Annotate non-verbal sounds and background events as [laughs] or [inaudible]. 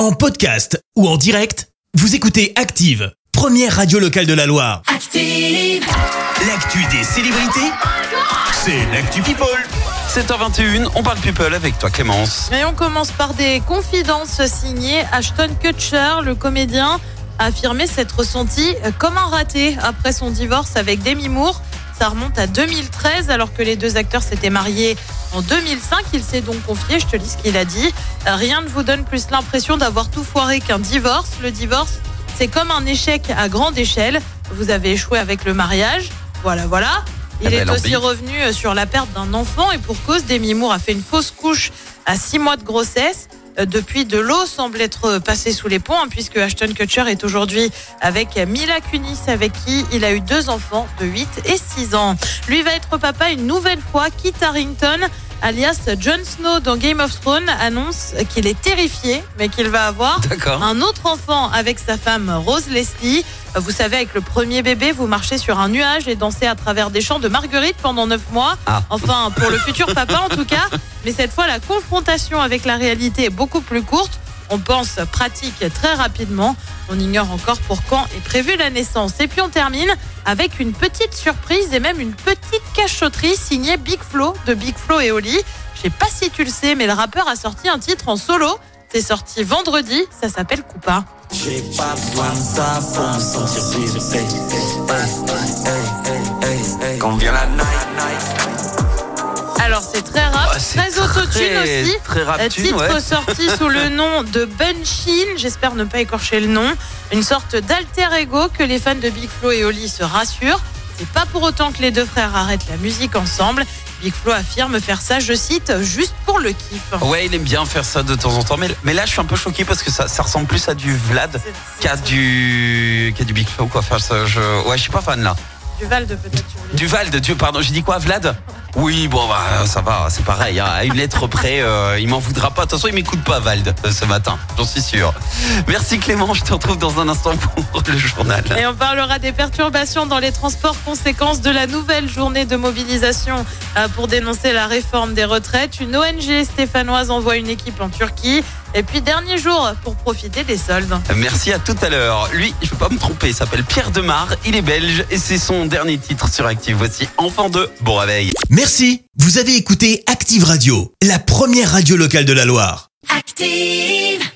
En podcast ou en direct, vous écoutez Active, première radio locale de la Loire. Active. L'actu des célébrités, c'est l'actu People. 7h21, on parle people avec toi Clémence. Et on commence par des confidences signées Ashton Kutcher, le comédien, a affirmé s'être ressenti comme un raté après son divorce avec Demi Moore. Ça remonte à 2013 alors que les deux acteurs s'étaient mariés en 2005. Il s'est donc confié, je te lis ce qu'il a dit. Rien ne vous donne plus l'impression d'avoir tout foiré qu'un divorce. Le divorce, c'est comme un échec à grande échelle. Vous avez échoué avec le mariage. Voilà, voilà. Il Ah bah, est aussi revenu euh, sur la perte d'un enfant et pour cause, Demi Moore a fait une fausse couche à six mois de grossesse. Euh, Depuis, de l'eau semble être passée sous les ponts, hein, puisque Ashton Kutcher est aujourd'hui avec Mila Kunis, avec qui il a eu deux enfants de 8 et 6 ans. Lui va être papa une nouvelle fois. Kit Harrington, alias Jon Snow dans Game of Thrones, annonce qu'il est terrifié, mais qu'il va avoir un autre enfant avec sa femme Rose Leslie. Vous savez, avec le premier bébé, vous marchez sur un nuage et dansez à travers des champs de marguerite pendant neuf mois. Ah. Enfin, pour le futur papa en tout cas. Mais cette fois, la confrontation avec la réalité est beaucoup plus courte. On pense pratique très rapidement. On ignore encore pour quand est prévue la naissance. Et puis on termine avec une petite surprise et même une petite cachotterie signée Big Flo de Big Flo et Oli. Je sais pas si tu le sais, mais le rappeur a sorti un titre en solo. C'est sorti vendredi. Ça s'appelle Coupa. J'ai pas besoin de ça pour me sentir vivre. Quand vient la night, night. Alors c'est très rap, Ah, très autotune très- aussi. très rap Euh, titre ouais. sorti sous le [laughs] nom de Bunchin, j'espère ne pas écorcher le nom. Une sorte d'alter ego que les fans de Big Flo et Oli se rassurent. C'est pas pour autant que les deux frères arrêtent la musique ensemble. Big Flo affirme faire ça, je cite, juste pour le kiff. Ouais, il aime bien faire ça de temps en temps, mais, mais là je suis un peu choqué parce que ça, ça ressemble plus à du Vlad qu'à du, qu'à du Big Flo quoi. Enfin, ça, je, ouais, je suis pas fan là. Du Val de peut-être. Du Vald, Dieu, pardon, j'ai dit quoi, Vlad? Oui, bon, bah, ça va, c'est pareil. hein. À une lettre près, euh, il m'en voudra pas. De toute façon, il m'écoute pas, Vald, euh, ce matin, j'en suis sûr. Merci Clément, je te retrouve dans un instant pour le journal. Et on parlera des perturbations dans les transports, conséquences de la nouvelle journée de mobilisation euh, pour dénoncer la réforme des retraites. Une ONG stéphanoise envoie une équipe en Turquie. Et puis dernier jour pour profiter des soldes. Merci à tout à l'heure. Lui, je peux pas me tromper, il s'appelle Pierre Demar, il est belge et c'est son dernier titre sur Active. Voici Enfant 2, bon réveil. Merci, vous avez écouté Active Radio, la première radio locale de la Loire. Active.